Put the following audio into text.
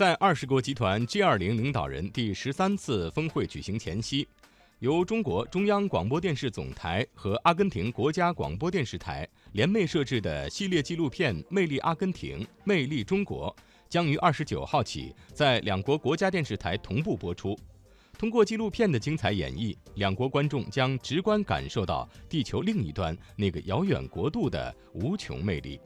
在二十国集团 g 二零领导人第十三次峰会举行前夕由中国中央广播电视总台和阿根廷国家广播电视台联袂摄制的系列纪录片魅力阿根廷魅力中国将于二十九号起在两国国家电视台同步播出。通过纪录片的精彩演绎两国观众将直观感受到地球另一端那个遥远国度的无穷魅力。